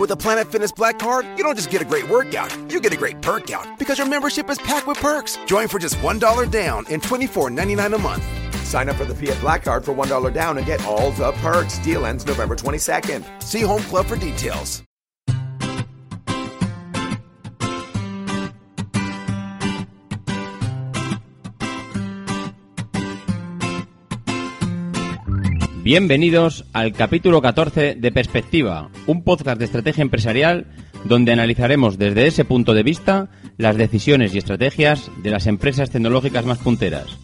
With a Planet Fitness Black Card, you don't just get a great workout, you get a great perk out because your membership is packed with perks. Join for just $1 down and $24.99 a month. Sign up for the Fiat Black Card for $1 down and get all the perks. Deal ends November 22nd. See Home Club for details. Bienvenidos al capítulo 14 de Perspectiva, un podcast de estrategia empresarial donde analizaremos desde ese punto de vista las decisiones y estrategias de las empresas tecnológicas más punteras,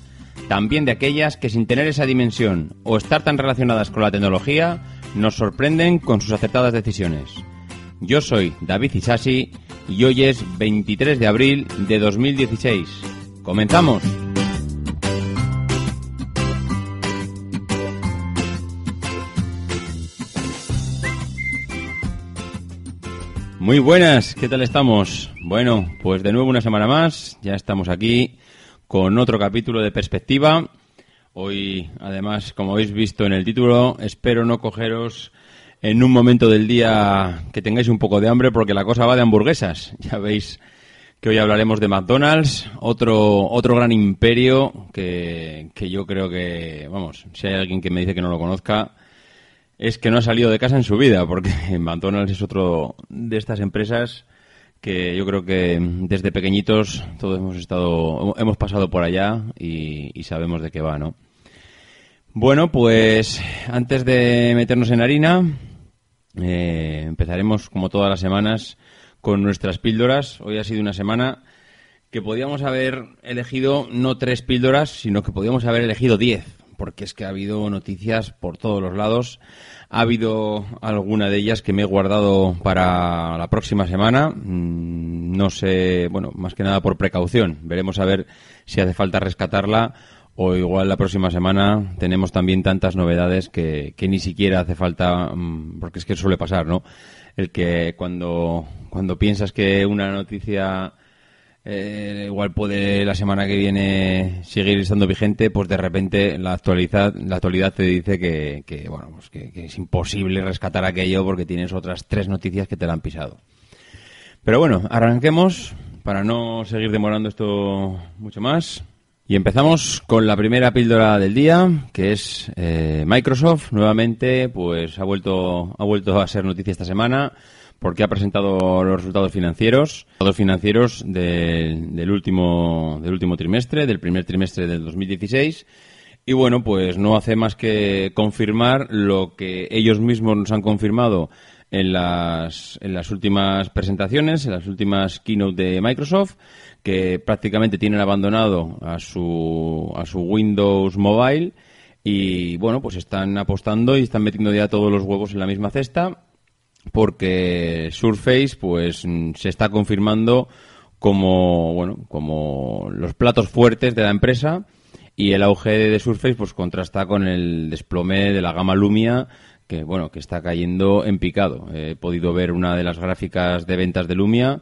también de aquellas que sin tener esa dimensión o estar tan relacionadas con la tecnología nos sorprenden con sus acertadas decisiones. Yo soy David Isasi y hoy es 23 de abril de 2016. ¡Comenzamos! Muy buenas, ¿qué tal estamos? Bueno, pues de nuevo una semana más, ya estamos aquí con otro capítulo de perspectiva. Hoy, además, como habéis visto en el título, espero no cogeros en un momento del día que tengáis un poco de hambre porque la cosa va de hamburguesas. Ya veis que hoy hablaremos de McDonald's, otro, otro gran imperio que, que yo creo que, vamos, si hay alguien que me dice que no lo conozca, es que no ha salido de casa en su vida, porque McDonald's es otro de estas empresas que yo creo que desde pequeñitos todos hemos estado, hemos pasado por allá y, sabemos de qué va, ¿no? Bueno, pues antes de meternos en harina, eh, empezaremos como todas las semanas con nuestras píldoras. Hoy ha sido una semana que podíamos haber elegido no tres píldoras, sino que podíamos haber elegido diez porque es que ha habido noticias por todos los lados. Ha habido alguna de ellas que me he guardado para la próxima semana. Mm, no sé, bueno, más que nada por precaución. Veremos a ver si hace falta rescatarla o igual la próxima semana tenemos también tantas novedades que, que ni siquiera hace falta, mm, porque es que suele pasar, ¿no? El que cuando, cuando piensas que una noticia eh, igual puede la semana que viene seguir estando vigente, pues de repente la actualidad, la actualidad te dice que, bueno, pues que, es imposible rescatar aquello porque tienes otras tres noticias que te la han pisado. Pero bueno, arranquemos para no seguir demorando esto mucho más. Y empezamos con la primera píldora del día, que es eh, Microsoft. Nuevamente, pues ha vuelto, ha vuelto a ser noticia esta semana porque ha presentado los resultados financieros, los financieros del, último, del último trimestre, del primer trimestre del 2016. Y bueno, pues no hace más que confirmar lo que ellos mismos nos han confirmado en las, en las últimas presentaciones, en las últimas keynote de Microsoft, que prácticamente tienen abandonado a su, a su Windows Mobile y bueno, pues están apostando y están metiendo ya todos los huevos en la misma cesta porque Surface pues se está confirmando como bueno como los platos fuertes de la empresa y el auge de Surface pues contrasta con el desplome de la gama Lumia que bueno que está cayendo en picado. He podido ver una de las gráficas de ventas de Lumia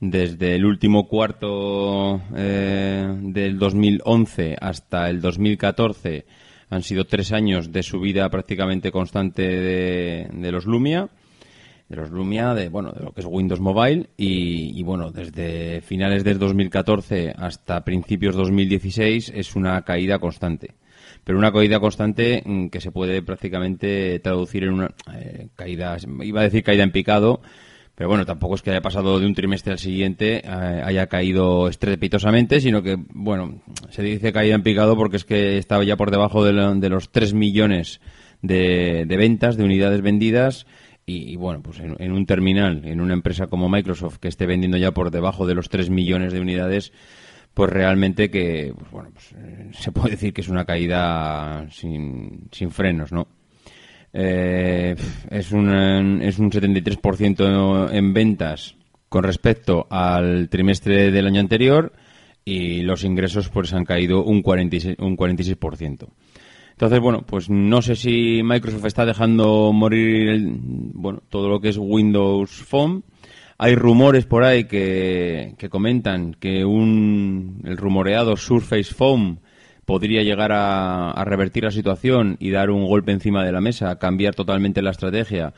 desde el último cuarto eh, del 2011 hasta el 2014 han sido tres años de subida prácticamente constante de los Lumia de los Lumia, de, bueno, de lo que es Windows Mobile y, bueno, desde finales del 2014 hasta principios 2016 es una caída constante. Pero una caída constante mm, que se puede prácticamente traducir en una eh, caída, iba a decir caída en picado, pero bueno, tampoco es que haya pasado de un trimestre al siguiente, eh, haya caído estrepitosamente, sino que, bueno, se dice caída en picado porque es que estaba ya por debajo de, de los 3 millones de, de ventas, de unidades vendidas, y, bueno, pues en, un terminal, en una empresa como Microsoft que esté vendiendo ya por debajo de los 3 millones de unidades, pues realmente que, pues bueno, pues, eh, se puede decir que es una caída sin, sin frenos, ¿no? Eh, es, un, es un 73% en ventas con respecto al trimestre del año anterior y los ingresos pues han caído un 46%. Un 46%. Entonces, bueno, pues no sé si Microsoft está dejando morir bueno, todo lo que es Windows Phone. Hay rumores por ahí que, que comentan que un, el rumoreado Surface Phone podría llegar a, a, revertir la situación y dar un golpe encima de la mesa, cambiar totalmente la estrategia,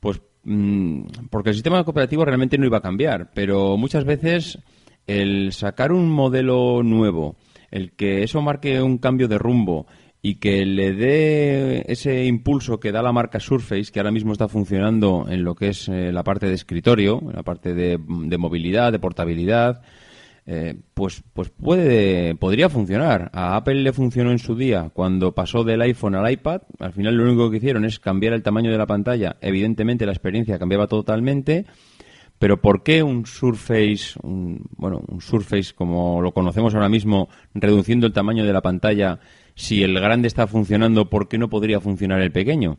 pues mm, porque el sistema cooperativo realmente no iba a cambiar, pero muchas veces el sacar un modelo nuevo, el que eso marque un cambio de rumbo y que le dé ese impulso que da la marca Surface, que ahora mismo está funcionando en lo que es eh, la parte de escritorio, la parte de, movilidad, de portabilidad, eh, pues, pues puede, podría funcionar. A Apple le funcionó en su día cuando pasó del iPhone al iPad. Al final lo único que hicieron es cambiar el tamaño de la pantalla. Evidentemente la experiencia cambiaba totalmente. Pero ¿por qué un Surface, bueno, un Surface como lo conocemos ahora mismo, reduciendo el tamaño de la pantalla, si el grande está funcionando, ¿por qué no podría funcionar el pequeño?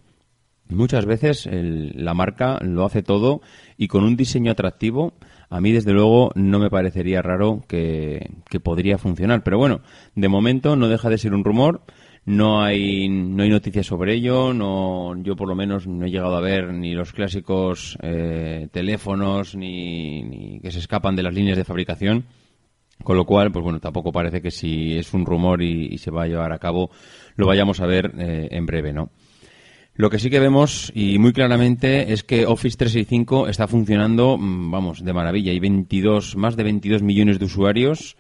Muchas veces la marca lo hace todo y con un diseño atractivo, a mí desde luego no me parecería raro que, que podría funcionar. Pero bueno, de momento no deja de ser un rumor no hay no hay noticias sobre ello no yo por lo menos no he llegado a ver ni los clásicos eh, teléfonos ni, que se escapan de las líneas de fabricación con lo cual pues bueno tampoco parece que si es un rumor y, se va a llevar a cabo lo vayamos a ver eh, en breve no lo que sí que vemos y muy claramente es que Office 365 está funcionando, mm, vamos, de maravilla. Hay 22, más de 22 millones de usuarios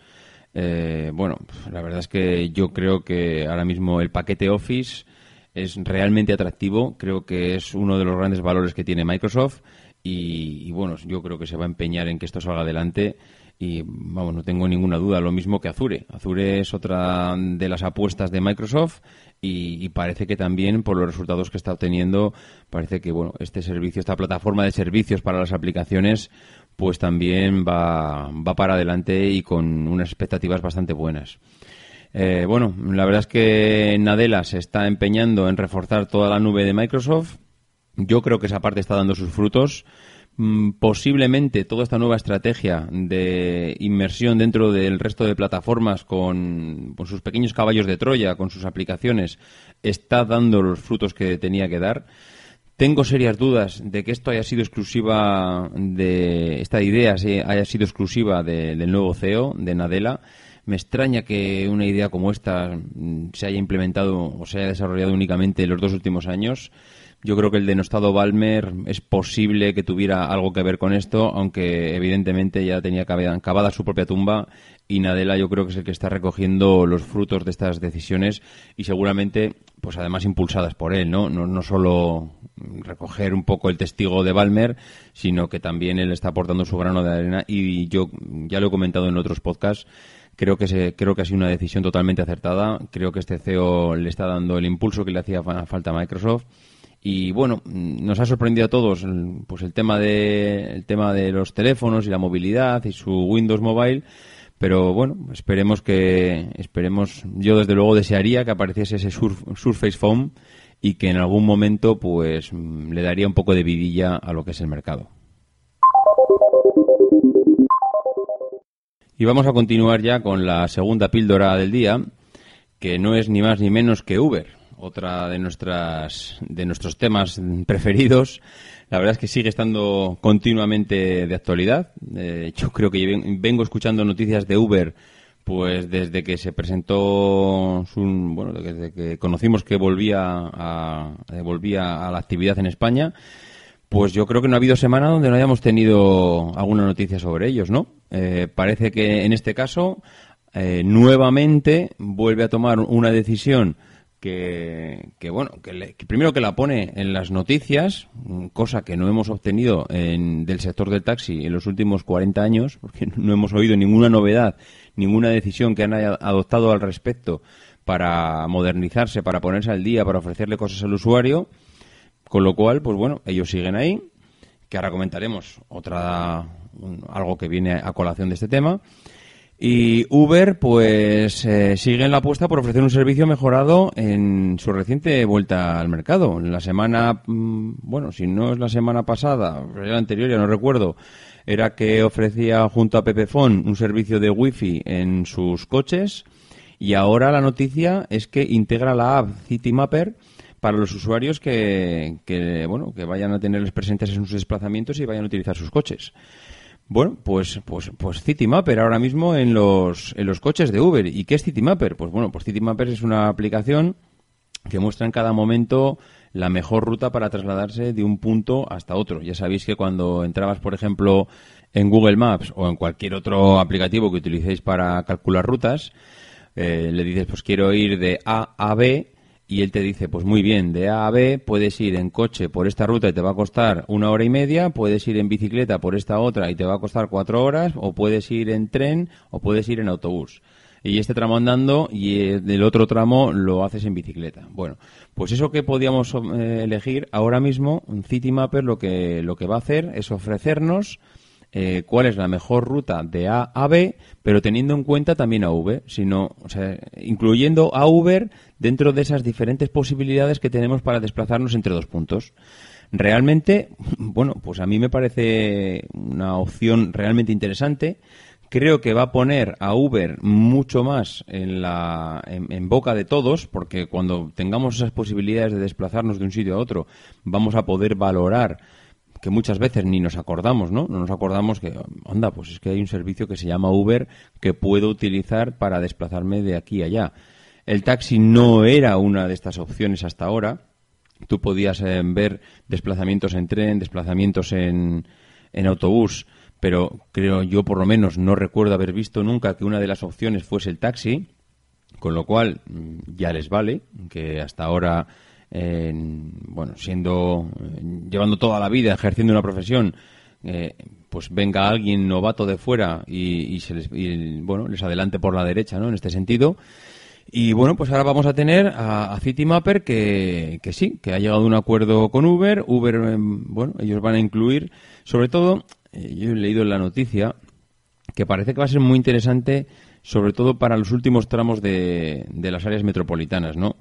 eh, bueno, la verdad es que yo creo que ahora mismo el paquete Office es realmente atractivo. Creo que es uno de los grandes valores que tiene Microsoft. Y, bueno, yo creo que se va a empeñar en que esto salga adelante. Y vamos, no tengo ninguna duda, lo mismo que Azure. Azure es otra de las apuestas de Microsoft y, y, parece que también por los resultados que está obteniendo parece que bueno este servicio esta plataforma de servicios para las aplicaciones pues también va, va para adelante y con unas expectativas bastante buenas. Eh, bueno, la verdad es que Nadella se está empeñando en reforzar toda la nube de Microsoft. Yo creo que esa parte está dando sus frutos. Mm, posiblemente toda esta nueva estrategia de inmersión dentro del resto de plataformas con, con, sus pequeños caballos de Troya, con sus aplicaciones, está dando los frutos que tenía que dar. Tengo serias dudas de que esto haya sido exclusiva de esta idea haya sido exclusiva del nuevo CEO de Nadella. Me extraña que una idea como esta mm, se haya implementado o se haya desarrollado únicamente en los dos últimos años. Yo creo que el denostado Balmer es posible que tuviera algo que ver con esto, aunque evidentemente ya tenía cavada su propia tumba y Nadella yo creo que es el que está recogiendo los frutos de estas decisiones y seguramente, pues además impulsadas por él, ¿no? No, solo recoger un poco el testigo de Balmer, sino que también él está aportando su grano de arena y yo ya lo he comentado en otros podcasts. Creo que, se, creo que ha sido una decisión totalmente acertada. Creo que este CEO le está dando el impulso que le hacía falta a Microsoft. Y bueno, nos ha sorprendido a todos pues el tema de, el tema de los teléfonos y la movilidad y su Windows Mobile. Pero bueno, esperemos que, esperemos, yo desde luego desearía que apareciese ese Surface Phone y que en algún momento pues le daría un poco de vidilla a lo que es el mercado. Y vamos a continuar ya con la segunda píldora del día, que no es ni más ni menos que Uber, otra de nuestras de nuestros temas preferidos. La verdad es que sigue estando continuamente de actualidad. Yo creo que vengo escuchando noticias de Uber pues desde que se presentó, bueno, desde que conocimos que volvía a, eh, volvía a la actividad en España, pues yo creo que no ha habido semana donde no hayamos tenido alguna noticia sobre ellos, ¿no? Eh, parece que en este caso eh, nuevamente vuelve a tomar una decisión que, bueno, que, primero que la pone en las noticias, cosa que no hemos obtenido en, del sector del taxi en los últimos 40 años, porque no hemos oído ninguna novedad, ninguna decisión que han adoptado al respecto para modernizarse, para ponerse al día, para ofrecerle cosas al usuario, con lo cual, pues bueno, ellos siguen ahí, que ahora comentaremos otra algo que viene a colación de este tema. Y Uber, pues, eh, sigue en la apuesta por ofrecer un servicio mejorado en su reciente vuelta al mercado. La semana, mm, bueno, si no es la semana pasada, la anterior, ya no recuerdo, era que ofrecía junto a Pepefon un servicio de Wi-Fi en sus coches. Y ahora la noticia es que integra la app CityMapper para los usuarios que, que, bueno, que vayan a tenerles presentes en sus desplazamientos y vayan a utilizar sus coches. Bueno, pues, pues, pues CityMapper ahora mismo en los, en los coches de Uber. ¿Y qué es CityMapper? Pues bueno, pues CityMapper es una aplicación que muestra en cada momento la mejor ruta para trasladarse de un punto hasta otro. Ya sabéis que cuando entrabas, por ejemplo, en Google Maps o en cualquier otro aplicativo que utilicéis para calcular rutas, eh, le dices, pues quiero ir de A a B y él te dice, pues muy bien, de A a B puedes ir en coche por esta ruta y te va a costar una hora y media, puedes ir en bicicleta por esta otra y te va a costar cuatro horas, o puedes ir en tren o puedes ir en autobús. Y este tramo andando y el otro tramo lo haces en bicicleta. Bueno, pues eso que podíamos eh, elegir ahora mismo, Citymapper lo que, lo que va a hacer es ofrecernos eh, cuál es la mejor ruta de A a B, pero teniendo en cuenta también a V, sino, incluyendo a Uber dentro de esas diferentes posibilidades que tenemos para desplazarnos entre dos puntos. Realmente, bueno, pues a mí me parece una opción realmente interesante. Creo que va a poner a Uber mucho más en, la, en, boca de todos, porque cuando tengamos esas posibilidades de desplazarnos de un sitio a otro, vamos a poder valorar que muchas veces ni nos acordamos, ¿no? No nos acordamos que, anda, pues es que hay un servicio que se llama Uber que puedo utilizar para desplazarme de aquí a allá. El taxi no era una de estas opciones hasta ahora. Tú podías eh, ver desplazamientos en tren, desplazamientos en, en autobús, pero creo yo por lo menos no recuerdo haber visto nunca que una de las opciones fuese el taxi, con lo cual mm, ya les vale, que hasta ahora bueno, siendo, llevando toda la vida ejerciendo una profesión, eh, pues venga alguien novato de fuera y, se les, bueno, les adelante por la derecha, ¿no? En este sentido. Y bueno, pues ahora vamos a tener a, a CityMapper que, que sí, que ha llegado a un acuerdo con Uber. Uber, em, bueno, ellos van a incluir, sobre todo, eh, yo he leído en la noticia que parece que va a ser muy interesante, sobre todo para los últimos tramos de, de las áreas metropolitanas, ¿no?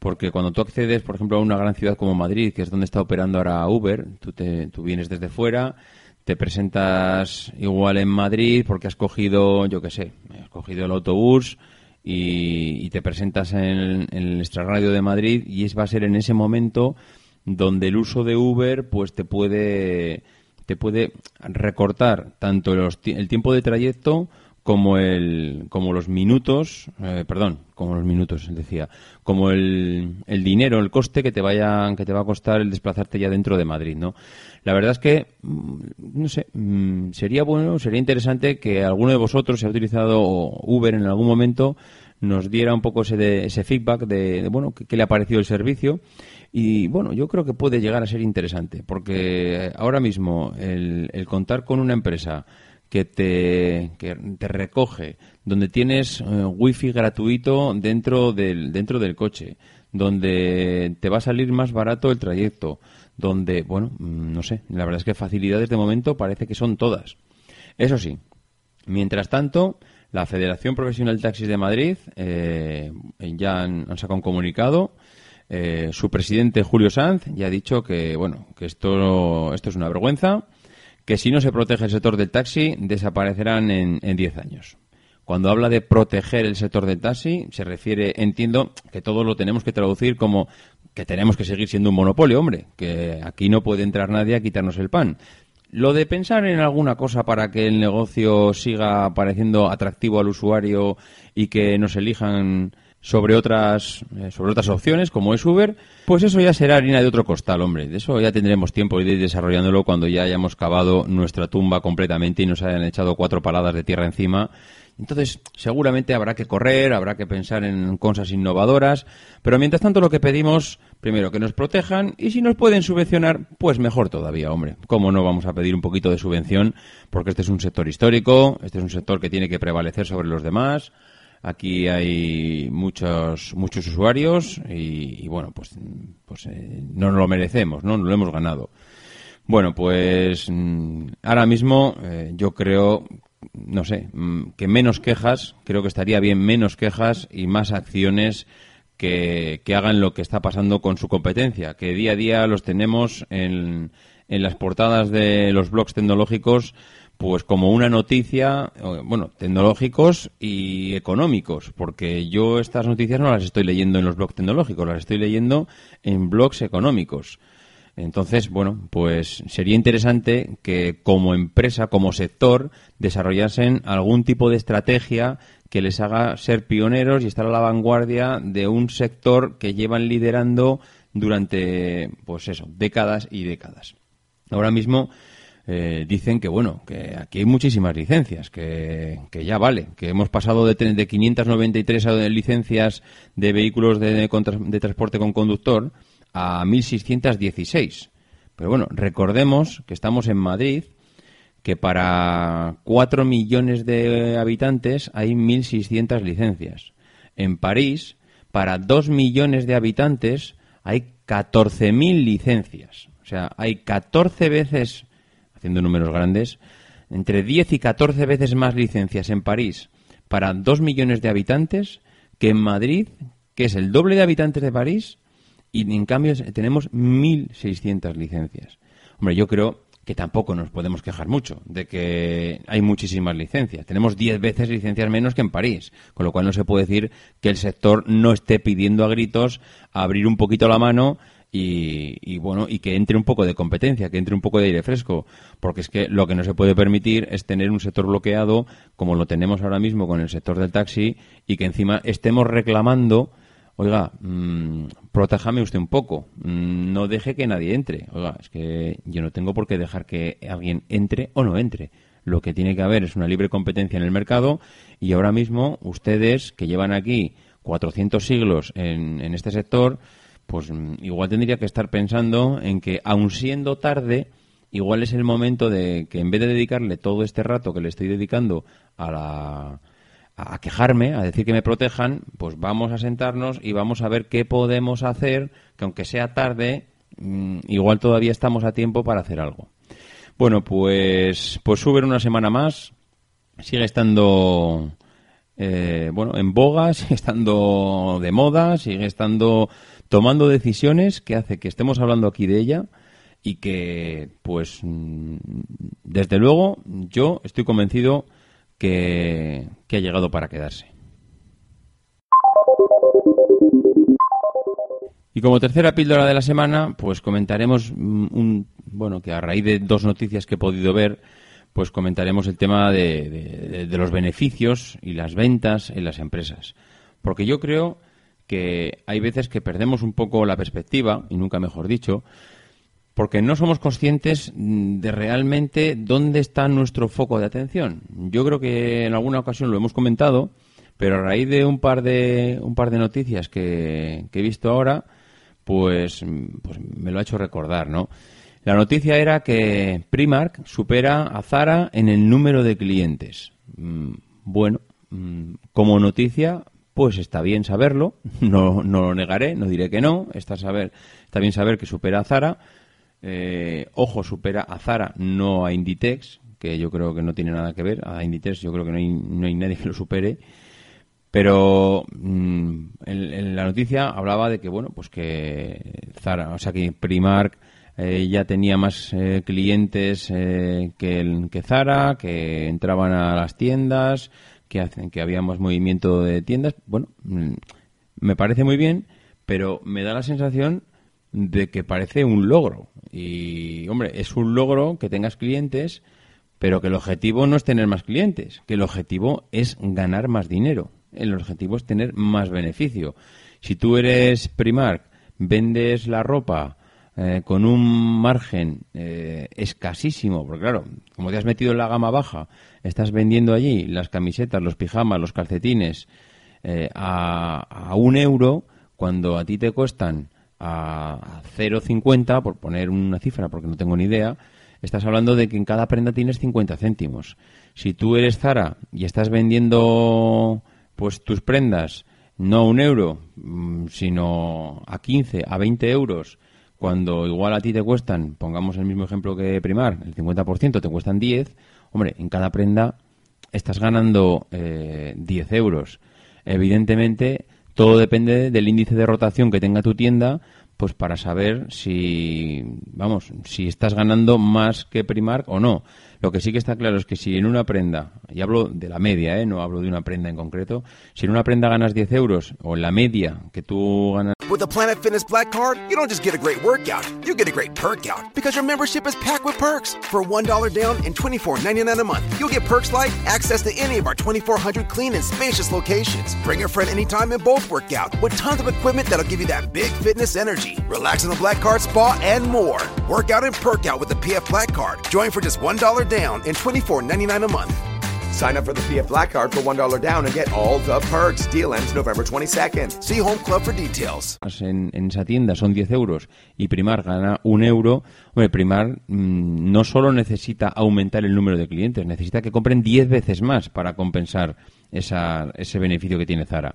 Porque cuando tú accedes, por ejemplo, a una gran ciudad como Madrid, que es donde está operando ahora Uber, tú, te, tú vienes desde fuera, te presentas igual en Madrid porque has cogido, yo qué sé, has cogido el autobús y, te presentas en, el extrarradio de Madrid y es, va a ser en ese momento donde el uso de Uber pues te puede te puede recortar tanto el tiempo de trayecto como el como los minutos eh, perdón como los minutos decía como el, el, dinero el coste que te vayan que te va a costar el desplazarte ya dentro de Madrid no la verdad es que mm, no sé mm, sería bueno sería interesante que alguno de vosotros si ha utilizado Uber en algún momento nos diera un poco ese, ese feedback de, bueno qué le ha parecido el servicio. Y bueno yo creo que puede llegar a ser interesante porque ahora mismo el, el contar con una empresa que te, que te recoge, donde tienes eh, wifi gratuito dentro del, dentro del coche, donde te va a salir más barato el trayecto, donde, bueno, mm, no sé, la verdad es que facilidades de momento parece que son todas. Eso sí, mientras tanto, la Federación Profesional de Taxis de Madrid eh, ya han, sacado un comunicado. Eh, su presidente Julio Sanz ya ha dicho que, bueno, que esto, esto es una vergüenza que si no se protege el sector del taxi, desaparecerán en 10 años. Cuando habla de proteger el sector del taxi, se refiere, entiendo, que todo lo tenemos que traducir como que tenemos que seguir siendo un monopolio, hombre, que aquí no puede entrar nadie a quitarnos el pan. Lo de pensar en alguna cosa para que el negocio siga pareciendo atractivo al usuario y que nos elijan sobre otras eh, sobre otras opciones como es Uber, pues eso ya será harina de otro costal, hombre. De eso ya tendremos tiempo de ir desarrollándolo cuando ya hayamos cavado nuestra tumba completamente y nos hayan echado cuatro paladas de tierra encima. Entonces, seguramente habrá que correr, habrá que pensar en cosas innovadoras, pero mientras tanto lo que pedimos, primero, que nos protejan y si nos pueden subvencionar, pues mejor todavía, hombre. ¿Cómo no vamos a pedir un poquito de subvención? Porque este es un sector histórico, este es un sector que tiene que prevalecer sobre los demás Aquí hay muchos muchos usuarios y, bueno, pues, pues eh, no nos lo merecemos, ¿no? Lo hemos ganado. Bueno, pues mm, ahora mismo eh, yo creo, no sé, mm, que menos quejas, creo que estaría bien menos quejas y más acciones que, que hagan lo que está pasando con su competencia, que día a día los tenemos en, en las portadas de los blogs tecnológicos pues como una noticia, bueno, tecnológicos y económicos, porque yo estas noticias no las estoy leyendo en los blogs tecnológicos, las estoy leyendo en blogs económicos. Entonces, bueno, pues sería interesante que como empresa, como sector, desarrollasen algún tipo de estrategia que les haga ser pioneros y estar a la vanguardia de un sector que llevan liderando durante, pues eso, décadas y décadas. Ahora mismo eh, dicen que, bueno, que aquí hay muchísimas licencias, que, que ya vale, que hemos pasado de, de 593 licencias de vehículos de, de transporte con conductor a 1.616. Pero bueno, recordemos que estamos en Madrid, que para 4 millones de habitantes hay 1.600 licencias. En París, para 2 millones de habitantes hay 14.000 licencias. O sea, hay 14 veces, haciendo números grandes, entre 10 y 14 veces más licencias en París para 2 millones de habitantes que en Madrid, que es el doble de habitantes de París, y en cambio tenemos 1.600 licencias. Hombre, yo creo que tampoco nos podemos quejar mucho de que hay muchísimas licencias. Tenemos 10 veces licencias menos que en París, con lo cual no se puede decir que el sector no esté pidiendo a gritos abrir un poquito la mano y, bueno y que entre un poco de competencia, que entre un poco de aire fresco, porque es que lo que no se puede permitir es tener un sector bloqueado como lo tenemos ahora mismo con el sector del taxi y que encima estemos reclamando oiga, mmm, protéjame usted un poco, mm, no deje que nadie entre. Oiga, es que yo no tengo por qué dejar que alguien entre o no entre. Lo que tiene que haber es una libre competencia en el mercado y ahora mismo ustedes que llevan aquí 400 siglos en este sector, pues mm, igual tendría que estar pensando en que, aun siendo tarde, igual es el momento de que en vez de dedicarle todo este rato que le estoy dedicando a la a quejarme, a decir que me protejan, pues vamos a sentarnos y vamos a ver qué podemos hacer, que aunque sea tarde, mm, igual todavía estamos a tiempo para hacer algo. Bueno, pues, pues Uber una semana más sigue estando eh, bueno en boga, sigue estando de moda, sigue estando tomando decisiones que hace que estemos hablando aquí de ella y que, pues, mm, desde luego, yo estoy convencido que, ha llegado para quedarse. Y como tercera píldora de la semana, pues comentaremos mm, un, bueno, que a raíz de dos noticias que he podido ver, pues comentaremos el tema de, de, los beneficios y las ventas en las empresas. Porque yo creo que hay veces que perdemos un poco la perspectiva, y nunca mejor dicho, porque no somos conscientes de realmente dónde está nuestro foco de atención. Yo creo que en alguna ocasión lo hemos comentado, pero a raíz de un par de un par de noticias que, he visto ahora, pues, pues me lo ha hecho recordar, ¿no? La noticia era que Primark supera a Zara en el número de clientes. Mm, bueno, mm, como noticia, pues está bien saberlo, no, no lo negaré, no diré que no, está, saber, está bien saber que supera a Zara, eh, ojo, supera a Zara, no a Inditex, que yo creo que no tiene nada que ver. A Inditex yo creo que no hay, no hay nadie que lo supere. Pero mm, en, la noticia hablaba de que, bueno, pues que Zara, o sea, que Primark eh, ya tenía más eh, clientes que, el, que Zara, que entraban a las tiendas, que, hacen, que había más movimiento de tiendas. Bueno, mm, me parece muy bien, pero me da la sensación de que parece un logro. Y, hombre, es un logro que tengas clientes, pero que el objetivo no es tener más clientes, que el objetivo es ganar más dinero. El objetivo es tener más beneficio. Si tú eres Primark, vendes la ropa eh, con un margen eh, escasísimo, porque claro, como te has metido en la gama baja, estás vendiendo allí las camisetas, los pijamas, los calcetines eh, a, un euro, cuando a ti te cuestan a 0,50, por poner una cifra porque no tengo ni idea, estás hablando de que en cada prenda tienes 50 céntimos. Si tú eres Zara y estás vendiendo pues tus prendas no a un euro, mm, sino a 15, a 20 euros, cuando igual a ti te cuestan, pongamos el mismo ejemplo que Primar, el 50% te cuestan 10, hombre, en cada prenda estás ganando eh, 10 euros. Evidentemente, todo depende del índice de rotación que tenga tu tienda, pues para saber si, vamos, si estás ganando más que Primark o no. Lo que sí que está claro es que si en una prenda, y hablo de la media, ¿eh? no hablo de una prenda en concreto, si en una prenda ganas 10 euros, o en la media que tú ganas... With the Planet Fitness Black Card, you don't just get a great workout, you get a great perk out because your membership is packed with perks. For $1 down and $24.99 a month, you'll get perks like access to any of our 2,400 clean and spacious locations. Bring a friend anytime and both workout with tons of equipment that'll give you that big fitness energy. Relax in the Black Card Spa and more. Work out and perk out with the PF Black Card. Join for just $1 down and $24.99 a month. Sign up for the PF Black Card for $1 down and get all the perks. Deal ends November 22nd. See Home Club for details. En, esa tienda son 10 euros y Primar gana un euro, Primar mmm, no solo necesita aumentar el número de clientes, necesita que compren 10 veces más para compensar ese beneficio que tiene Zara.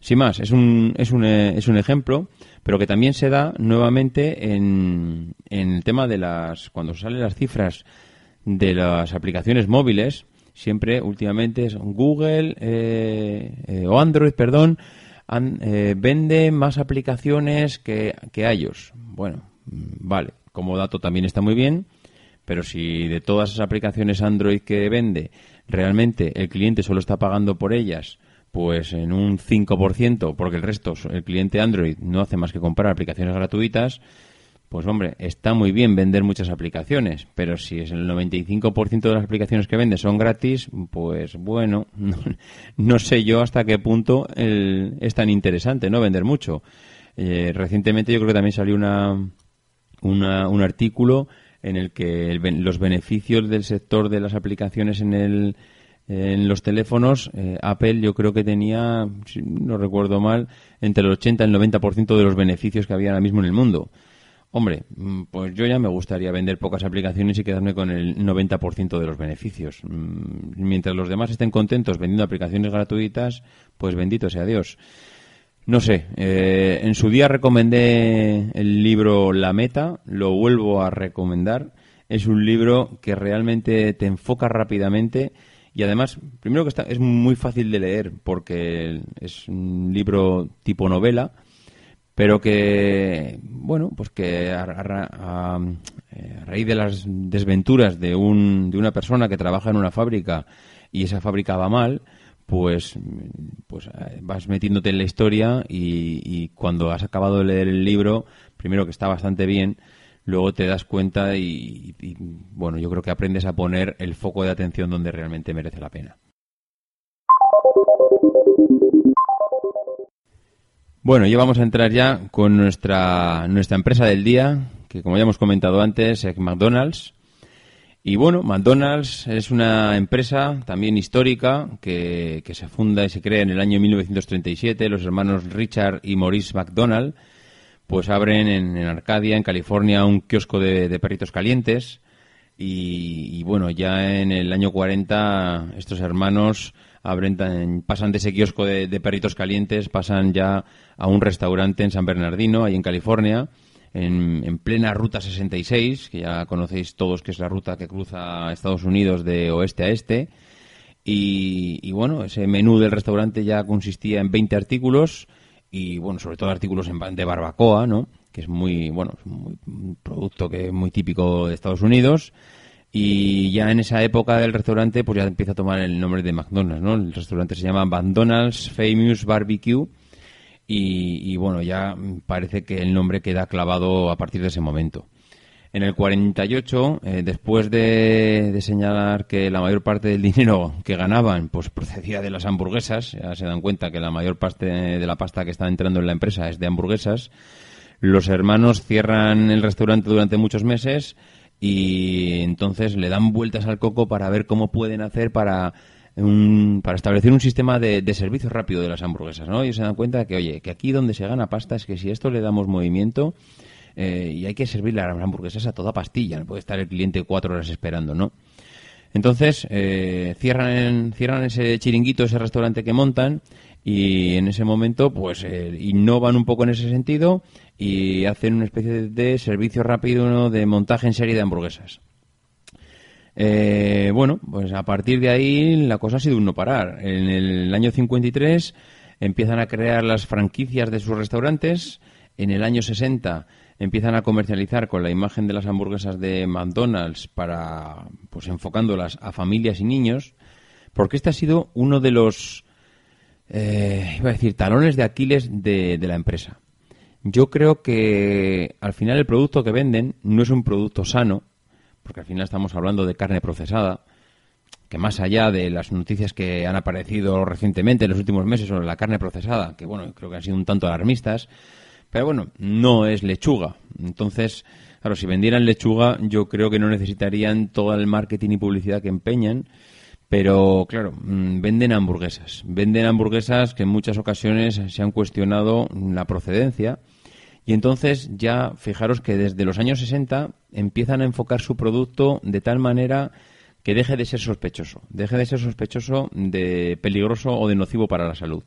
Sin más, es un, es un, eh, es un ejemplo, pero que también se da nuevamente en, en el tema de las. cuando salen las cifras de las aplicaciones móviles, siempre últimamente es Google eh, eh, o Android, perdón, vende más aplicaciones que, que. Bueno, mm, vale, como dato también está muy bien, pero si de todas esas aplicaciones Android que vende, realmente el cliente solo está pagando por ellas, pues en un 5%, porque el resto, el cliente Android no hace más que comprar aplicaciones gratuitas, pues hombre, está muy bien vender muchas aplicaciones, pero si es el 95% de las aplicaciones que vende son gratis, pues bueno, no, no sé yo hasta qué punto el, es tan interesante, ¿no? Vender mucho. Eh, recientemente yo creo que también salió una, una, un artículo en el que el, los beneficios del sector de las aplicaciones en el en los teléfonos, eh, Apple yo creo que tenía, si no recuerdo mal, entre el 80 y el 90% de los beneficios que había ahora mismo en el mundo. Hombre, mm, pues yo ya me gustaría vender pocas aplicaciones y quedarme con el 90% de los beneficios. Mm, mientras los demás estén contentos vendiendo aplicaciones gratuitas, pues bendito sea Dios. No sé, eh, en su día recomendé el libro La Meta, lo vuelvo a recomendar. Es un libro que realmente te enfoca rápidamente y además, primero que está, es muy fácil de leer porque es un libro tipo novela, pero que, bueno, pues que a, a, raíz de las desventuras de, un, de una persona que trabaja en una fábrica y esa fábrica va mal, pues, pues vas metiéndote en la historia y, y cuando has acabado de leer el libro, primero que está bastante bien, luego te das cuenta y, bueno, yo creo que aprendes a poner el foco de atención donde realmente merece la pena. Bueno, ya vamos a entrar ya con nuestra, nuestra empresa del día, que como ya hemos comentado antes, es McDonald's. Y bueno, McDonald's es una empresa también histórica que, que se funda y se crea en el año 1937. Los hermanos Richard y Maurice McDonald pues abren en, en Arcadia, en California, un kiosco de, perritos calientes. Y, bueno, ya en el año 40 estos hermanos abren, pasan de ese kiosco de, perritos calientes, pasan ya a un restaurante en San Bernardino, ahí en California, en, en, plena Ruta 66, que ya conocéis todos que es la ruta que cruza Estados Unidos de oeste a este. Y, y bueno, ese menú del restaurante ya consistía en 20 artículos y bueno, sobre todo artículos en, de barbacoa, ¿no? Que es muy, bueno, es un producto que es muy típico de Estados Unidos. Y ya en esa época del restaurante, pues ya empieza a tomar el nombre de McDonald's, ¿no? El restaurante se llama McDonald's Famous Barbecue. Y bueno, ya parece que el nombre queda clavado a partir de ese momento. En el 48, eh, después de, de, señalar que la mayor parte del dinero que ganaban pues procedía de las hamburguesas, ya se dan cuenta que la mayor parte de la pasta que está entrando en la empresa es de hamburguesas, los hermanos cierran el restaurante durante muchos meses y entonces le dan vueltas al coco para ver cómo pueden hacer para un, para establecer un sistema de, de, servicio rápido de las hamburguesas, ¿no? Y se dan cuenta que, oye, que aquí donde se gana pasta es que si esto le damos movimiento, eh, y hay que servir las hamburguesas a toda pastilla, no puede estar el cliente cuatro horas esperando, ¿no? Entonces, eh, cierran, cierran ese chiringuito, ese restaurante que montan y en ese momento pues eh, innovan un poco en ese sentido y hacen una especie de, servicio rápido de montaje en serie de hamburguesas. Eh, bueno, pues a partir de ahí la cosa ha sido un no parar. En el año 53 empiezan a crear las franquicias de sus restaurantes. En el año 60 empiezan a comercializar con la imagen de las hamburguesas de McDonald's para, pues enfocándolas a familias y niños, porque este ha sido uno de los, eh, iba a decir, talones de Aquiles de, de la empresa. Yo creo que al final el producto que venden no es un producto sano, porque al final estamos hablando de carne procesada, que más allá de las noticias que han aparecido recientemente en los últimos meses sobre la carne procesada, que bueno, creo que han sido un tanto alarmistas, pero bueno, no es lechuga. Entonces, claro, si vendieran lechuga, yo creo que no necesitarían todo el marketing y publicidad que empeñan. Pero claro, mm, venden hamburguesas. Venden hamburguesas que en muchas ocasiones se han cuestionado la procedencia. Y entonces ya fijaros que desde los años 60 empiezan a enfocar su producto de tal manera que deje de ser sospechoso. Deje de ser sospechoso de peligroso o de nocivo para la salud.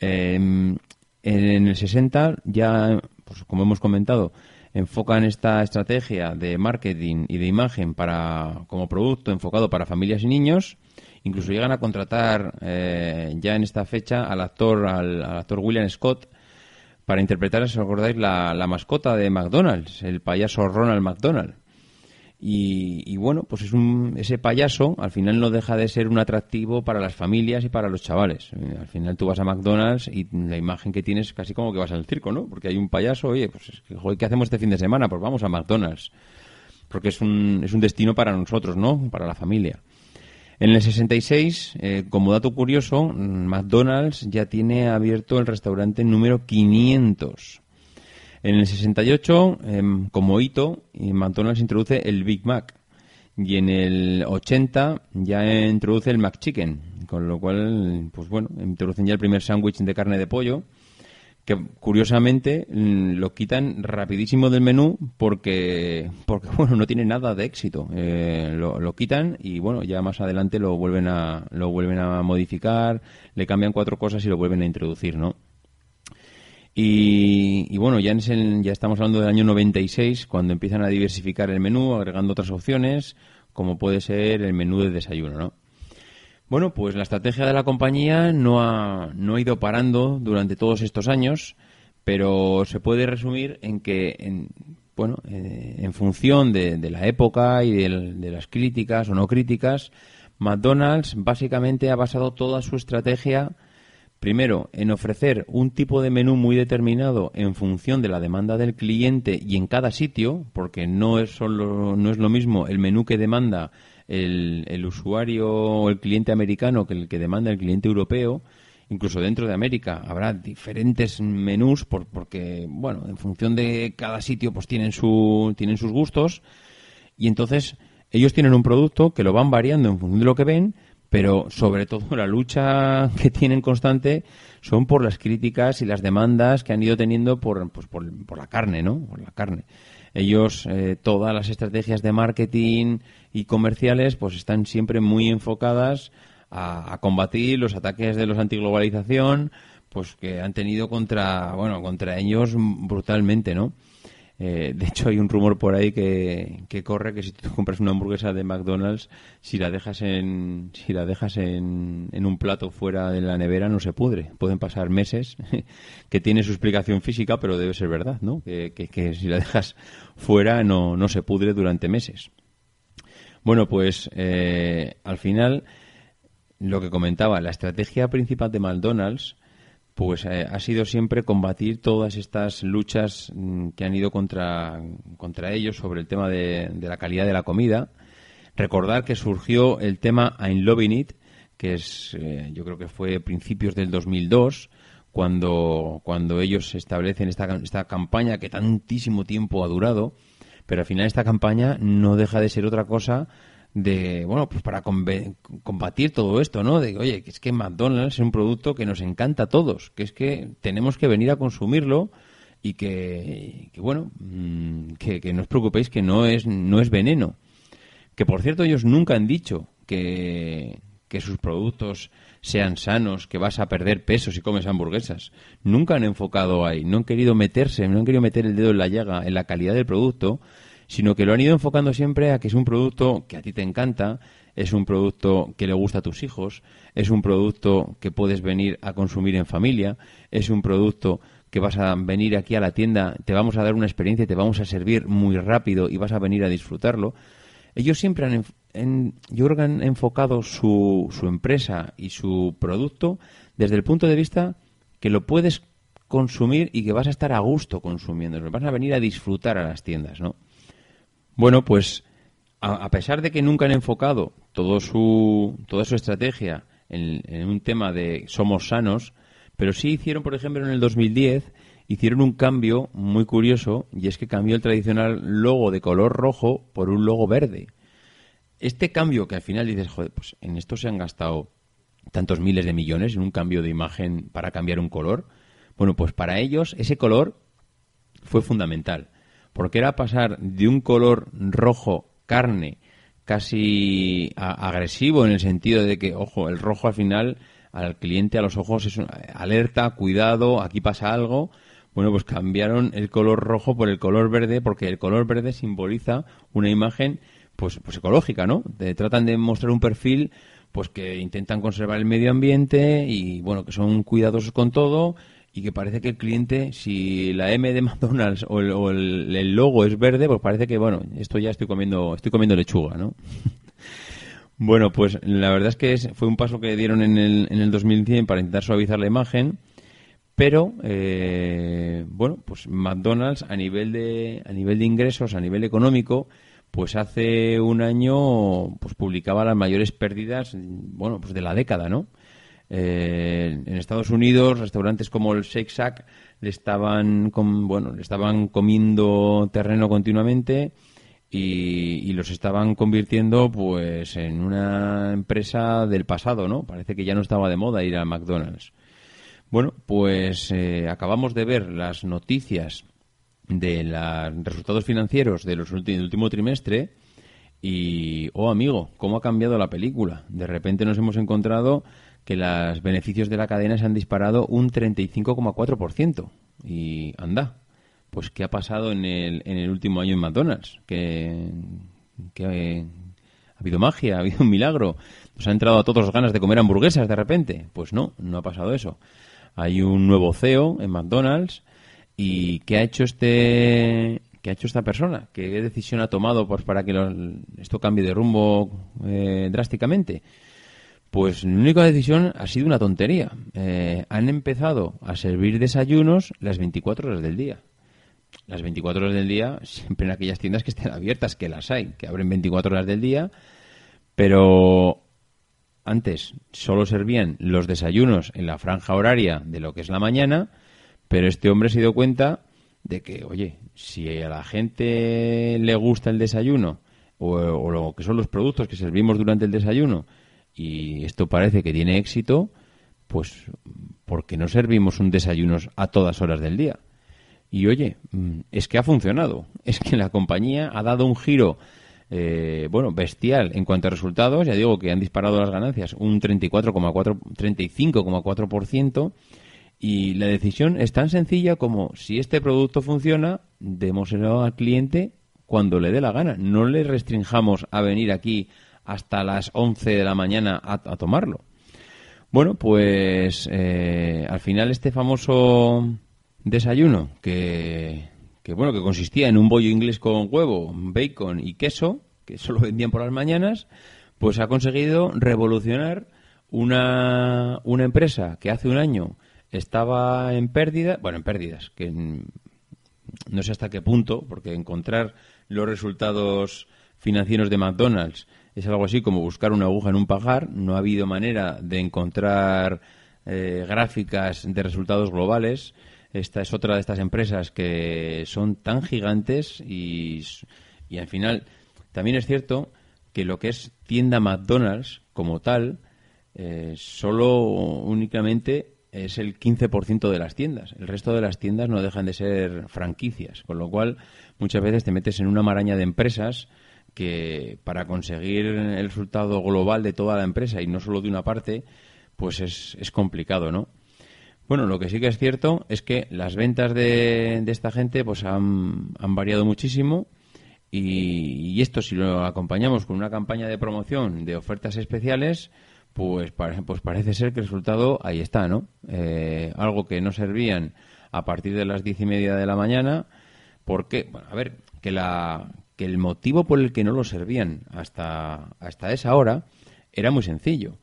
Eh, en el 60 ya, pues como hemos comentado, enfocan esta estrategia de marketing y de imagen para como producto enfocado para familias y niños. Incluso llegan a contratar eh, ya en esta fecha al actor al, actor William Scott para interpretar, si os acordáis, la, la mascota de McDonald's, el payaso Ronald McDonald. Y, bueno, pues es un, ese payaso al final no deja de ser un atractivo para las familias y para los chavales. Eh, al final tú vas a McDonald's y la imagen que tienes es casi como que vas al circo, ¿no? Porque hay un payaso, oye, pues ¿qué hacemos este fin de semana? Pues vamos a McDonald's. Porque es un, es un destino para nosotros, ¿no? Para la familia. En el 66, eh, como dato curioso, McDonald's ya tiene abierto el restaurante número 500. En el 68, em, como hito, McDonald's introduce el Big Mac. Y en el 80 ya introduce el McChicken, con lo cual, pues bueno, introducen ya el primer sándwich de carne de pollo, que curiosamente mm, lo quitan rapidísimo del menú porque, porque bueno, no tiene nada de éxito. Eh, lo, lo, quitan y bueno, ya más adelante lo vuelven a, lo vuelven a modificar, le cambian cuatro cosas y lo vuelven a introducir, ¿no? Y, bueno, ya, en ya estamos hablando del año 96, cuando empiezan a diversificar el menú, agregando otras opciones, como puede ser el menú de desayuno, ¿no? Bueno, pues la estrategia de la compañía no ha, no ha ido parando durante todos estos años, pero se puede resumir en que, en, bueno, eh, en función de, la época y de, de las críticas o no críticas, McDonald's básicamente ha basado toda su estrategia Primero, en ofrecer un tipo de menú muy determinado en función de la demanda del cliente y en cada sitio, porque no es, solo, no es lo mismo el menú que demanda el, el usuario o el cliente americano que el que demanda el cliente europeo. Incluso dentro de América habrá diferentes menús por, porque, bueno, en función de cada sitio pues tienen, su, tienen sus gustos y entonces ellos tienen un producto que lo van variando en función de lo que ven pero sobre todo la lucha que tienen constante son por las críticas y las demandas que han ido teniendo por, pues por, la carne, ¿no? Por la carne. Ellos, eh, todas las estrategias de marketing y comerciales, pues están siempre muy enfocadas a, a combatir los ataques de los antiglobalización, pues que han tenido contra, bueno, contra ellos brutalmente, ¿no? Eh, de hecho, hay un rumor por ahí que, corre que si tú compras una hamburguesa de McDonald's, si la dejas en, si la dejas en, en un plato fuera de la nevera, no se pudre. Pueden pasar meses, que tiene su explicación física, pero debe ser verdad, ¿no? Que, que, si la dejas fuera no, no se pudre durante meses. Bueno, pues eh, al final, lo que comentaba, la estrategia principal de McDonald's pues eh, ha sido siempre combatir todas estas luchas mm, que han ido contra, contra ellos sobre el tema de, la calidad de la comida. Recordar que surgió el tema I'm Loving It, que es, eh, yo creo que fue principios del 2002, cuando, cuando ellos establecen esta, esta campaña que tantísimo tiempo ha durado, pero al final esta campaña no deja de ser otra cosa de, bueno, pues para combatir todo esto, ¿no? De, oye, que es que McDonald's es un producto que nos encanta a todos, que es que tenemos que venir a consumirlo y que, bueno, mm, que, no os preocupéis que no es, no es veneno. Que por cierto ellos nunca han dicho que, que sus productos sean sanos, que vas a perder peso si comes hamburguesas. Nunca han enfocado ahí, no han querido meterse, no han querido meter el dedo en la llaga, en la calidad del producto, sino que lo han ido enfocando siempre a que es un producto que a ti te encanta, es un producto que le gusta a tus hijos, es un producto que puedes venir a consumir en familia, es un producto que vas a venir aquí a la tienda, te vamos a dar una experiencia, te vamos a servir muy rápido y vas a venir a disfrutarlo. Ellos siempre han, en, yo creo que han enfocado su, su empresa y su producto desde el punto de vista que lo puedes consumir y que vas a estar a gusto consumiendo, vas a venir a disfrutar a las tiendas, ¿no? Bueno, pues a, pesar de que nunca han enfocado todo su, toda su estrategia en, en, un tema de somos sanos, pero sí hicieron, por ejemplo, en el 2010, hicieron un cambio muy curioso y es que cambió el tradicional logo de color rojo por un logo verde. Este cambio que al final dices, joder, pues en esto se han gastado tantos miles de millones en un cambio de imagen para cambiar un color. Bueno, pues para ellos ese color fue fundamental, porque era pasar de un color rojo carne casi agresivo en el sentido de que, ojo, el rojo al final al cliente a los ojos es alerta, cuidado, aquí pasa algo. Bueno, pues cambiaron el color rojo por el color verde porque el color verde simboliza una imagen pues, pues ecológica, ¿no? tratan de mostrar un perfil pues que intentan conservar el medio ambiente y bueno, que son cuidadosos con todo y que parece que el cliente, si la M de McDonald's o el, logo es verde, pues parece que bueno, esto ya estoy comiendo, estoy comiendo lechuga, ¿no? bueno, pues la verdad es que fue un paso que dieron en el, en el 2100 para intentar suavizar la imagen, pero eh, bueno, pues McDonald's a nivel de a nivel de ingresos, a nivel económico, pues hace un año pues publicaba las mayores pérdidas, bueno, pues de la década, ¿no? Eh, en Estados Unidos, restaurantes como el Shake Shack le estaban, bueno, le estaban comiendo terreno continuamente y, los estaban convirtiendo, pues, en una empresa del pasado, ¿no? Parece que ya no estaba de moda ir a McDonald's. Bueno, pues eh, acabamos de ver las noticias de los resultados financieros de los del último trimestre y, oh amigo, ¿cómo ha cambiado la película? De repente nos hemos encontrado que los beneficios de la cadena se han disparado un 35,4%. Y anda, pues ¿qué ha pasado en el, en el último año en McDonald's? Que, ha habido magia, ha habido un milagro. Nos ha entrado a todos ganas de comer hamburguesas de repente. Pues no, no ha pasado eso. Hay un nuevo CEO en McDonald's y ¿qué ha hecho este qué ha hecho esta persona? ¿Qué decisión ha tomado pues, para que esto cambie de rumbo eh, drásticamente? Pues la única decisión ha sido una tontería. Eh, han empezado a servir desayunos las 24 horas del día. Las 24 horas del día, siempre en aquellas tiendas que estén abiertas, que las hay, que abren 24 horas del día, pero antes solo servían los desayunos en la franja horaria de lo que es la mañana, pero este hombre se dio cuenta de que, oye, si a la gente le gusta el desayuno o, o lo que son los productos que servimos durante el desayuno, y esto parece que tiene éxito, pues porque no servimos un desayuno a todas horas del día. Y oye, mm, es que ha funcionado. Es que la compañía ha dado un giro, eh, bueno, bestial en cuanto a resultados. Ya digo que han disparado las ganancias un 34,4, 35,4%. Y la decisión es tan sencilla como si este producto funciona, démoselo al cliente cuando le dé la gana. No le restringamos a venir aquí hasta las 11 de la mañana a, tomarlo. Bueno, pues eh, al final este famoso desayuno que, que, bueno que consistía en un bollo inglés con huevo, bacon y queso, que solo vendían por las mañanas, pues ha conseguido revolucionar una, una empresa que hace un año estaba en pérdida, bueno, en pérdidas, que no sé hasta qué punto, porque encontrar los resultados financieros de McDonald's es algo así como buscar una aguja en un pajar. No ha habido manera de encontrar eh, gráficas de resultados globales. Esta es otra de estas empresas que son tan gigantes y, y al final también es cierto que lo que es tienda McDonald's como tal eh, solo únicamente es el 15% de las tiendas. El resto de las tiendas no dejan de ser franquicias, con lo cual muchas veces te metes en una maraña de empresas que para conseguir el resultado global de toda la empresa y no solo de una parte, pues es, es complicado, ¿no? Bueno, lo que sí que es cierto es que las ventas de, de esta gente pues han, han variado muchísimo y, esto si lo acompañamos con una campaña de promoción de ofertas especiales, pues, pues parece ser que el resultado ahí está, ¿no? Eh, algo que no servían a partir de las diez y media de la mañana. Porque, bueno, a ver, que, la, que el motivo por el que no lo servían hasta, hasta esa hora era muy sencillo.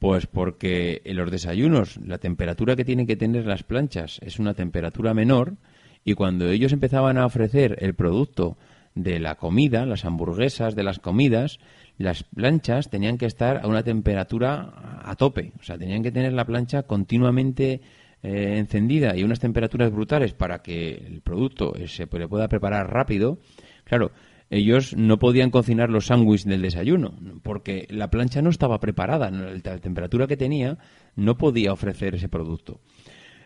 Pues porque en los desayunos la temperatura que tienen que tener las planchas es una temperatura menor y cuando ellos empezaban a ofrecer el producto de la comida, las hamburguesas de las comidas, las planchas tenían que estar a una temperatura a tope, o sea, tenían que tener la plancha continuamente eh, encendida y unas temperaturas brutales para que el producto eh, se le pueda preparar rápido. Claro, ellos no podían cocinar los sándwiches del desayuno porque la plancha no estaba preparada, la temperatura que tenía no podía ofrecer ese producto.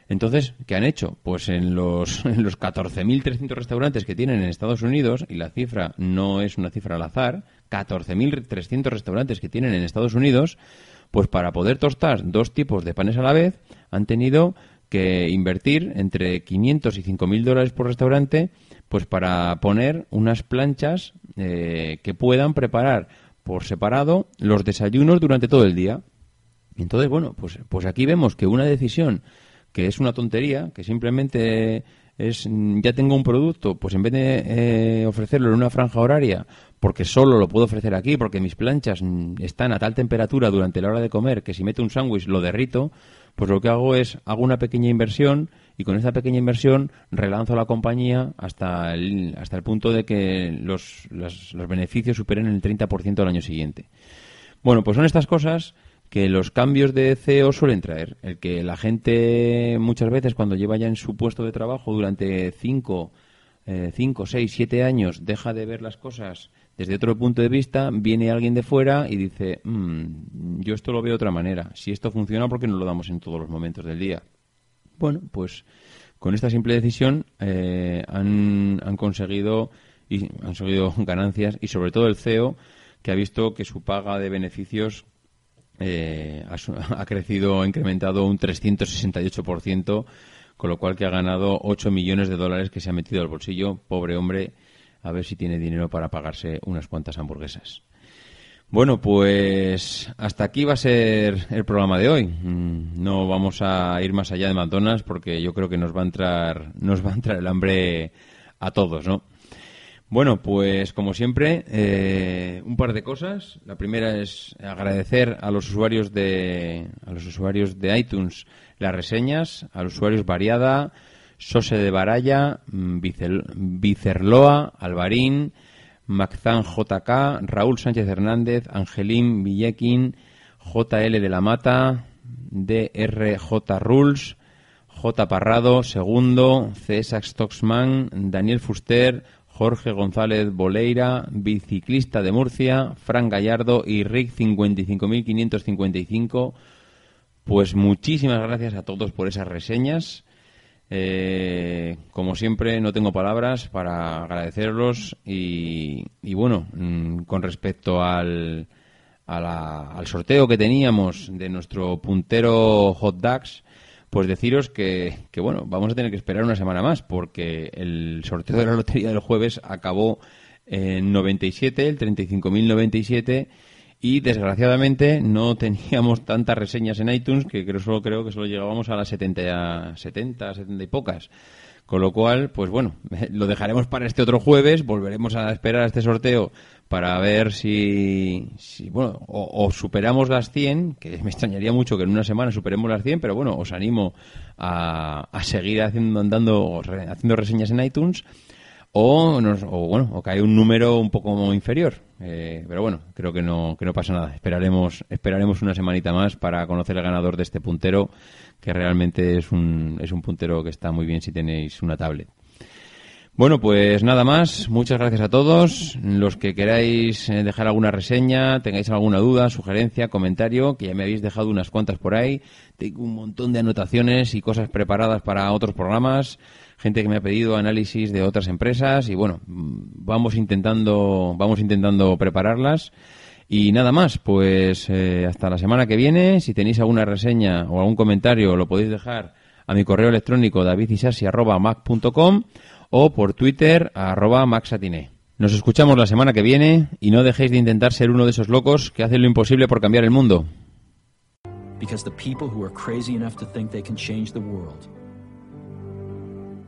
Entonces, ¿qué han hecho? Pues en los, en los 14.300 restaurantes que tienen en Estados Unidos, y la cifra no es una cifra al azar, 14.300 restaurantes que tienen en Estados Unidos, pues para poder tostar dos tipos de panes a la vez, han tenido que invertir entre 500 y 5.000 dólares por restaurante, pues para poner unas planchas eh, que puedan preparar por separado los desayunos durante todo el día. Entonces, bueno, pues, pues aquí vemos que una decisión que es una tontería, que simplemente es ya tengo un producto, pues en vez de eh, ofrecerlo en una franja horaria, porque solo lo puedo ofrecer aquí, porque mis planchas están a tal temperatura durante la hora de comer que si meto un sándwich lo derrito, pues lo que hago es hago una pequeña inversión y con esa pequeña inversión relanzo la compañía hasta el, hasta el punto de que los, los, los beneficios superen el 30% al año siguiente. Bueno, pues son estas cosas que los cambios de CEO suelen traer. El que la gente muchas veces cuando lleva ya en su puesto de trabajo durante 5, 5, 6, 7 años deja de ver las cosas desde otro punto de vista, viene alguien de fuera y dice, mm, yo esto lo veo de otra manera. Si esto funciona, ¿por qué no lo damos en todos los momentos del día? Bueno, pues con esta simple decisión eh, han, conseguido y han conseguido ganancias y sobre todo el CEO que ha visto que su paga de beneficios eh, ha, crecido, ha incrementado un 368%, con lo cual que ha ganado 8 millones de dólares que se ha metido al bolsillo. Pobre hombre, a ver si tiene dinero para pagarse unas cuantas hamburguesas. Bueno, pues hasta aquí va a ser el programa de hoy. Mm, no vamos a ir más allá de McDonald's porque yo creo que nos va a entrar, nos va a entrar el hambre a todos, ¿no? Bueno, pues como siempre, eh, un par de cosas. La primera es agradecer a los usuarios de a los usuarios de iTunes las reseñas, a los usuarios Variada, Sose de Baraya, mm, Vicerloa, Alvarín, Maxan JK, Raúl Sánchez Hernández, Angelín Villequín, JL de la Mata, DRJ Rules, J Parrado, Segundo, César Stocksman, Daniel Fuster, Jorge González Boleira, biciclista de Murcia, Fran Gallardo y Rick 55555. Pues muchísimas gracias a todos por esas reseñas. Eh, como siempre, no tengo palabras para agradecerlos y, bueno, mm, con respecto al, al sorteo que teníamos de nuestro puntero Hot Dogs, pues deciros que, que, bueno, vamos a tener que esperar una semana más porque el sorteo de la lotería del jueves acabó en 97, el 35.097 y desgraciadamente no teníamos tantas reseñas en iTunes que creo, solo creo que solo llegábamos a las 70, 70, 70 y pocas. Con lo cual, pues bueno, lo dejaremos para este otro jueves, volveremos a esperar a este sorteo para ver si, bueno, o, superamos las 100, que me extrañaría mucho que en una semana superemos las 100, pero bueno, os animo a, a seguir haciendo, andando, haciendo reseñas en iTunes, o, o bueno, o cae un número un poco inferior. Eh, pero bueno, creo que no, que no pasa nada. Esperaremos, esperaremos una semanita más para conocer el ganador de este puntero, que realmente es un, es un puntero que está muy bien si tenéis una tablet. Bueno, pues nada más. Muchas gracias a todos. Los que queráis eh, dejar alguna reseña, tengáis alguna duda, sugerencia, comentario, que ya me habéis dejado unas cuantas por ahí. Tengo un montón de anotaciones y cosas preparadas para otros programas. Gente que me ha pedido análisis de otras empresas y bueno, vamos intentando, vamos intentando prepararlas. Y nada más, pues eh, hasta la semana que viene. Si tenéis alguna reseña o algún comentario, lo podéis dejar a mi correo electrónico davidisasi.mac.com o por Twitter arroba maxatiné. Nos escuchamos la semana que viene y no dejéis de intentar ser uno de esos locos que hacen lo imposible por cambiar el mundo. Because the people who are crazy enough to think they can change the world